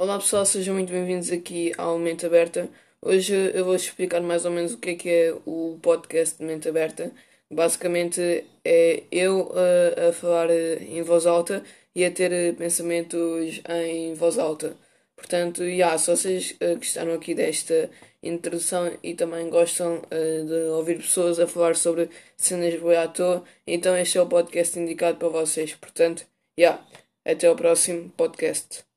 Olá pessoal, sejam muito bem-vindos aqui ao Mente Aberta. Hoje eu vou explicar mais ou menos o que é que é o podcast de Mente Aberta. Basicamente é eu uh, a falar eh, em voz alta e a ter eh, pensamentos em voz alta. Portanto, yeah, se vocês gostaram aqui desta introdução e também gostam de ouvir pessoas a falar sobre cenas boa à toa, então este é o podcast indicado para vocês. Portanto, yeah, até o próximo podcast.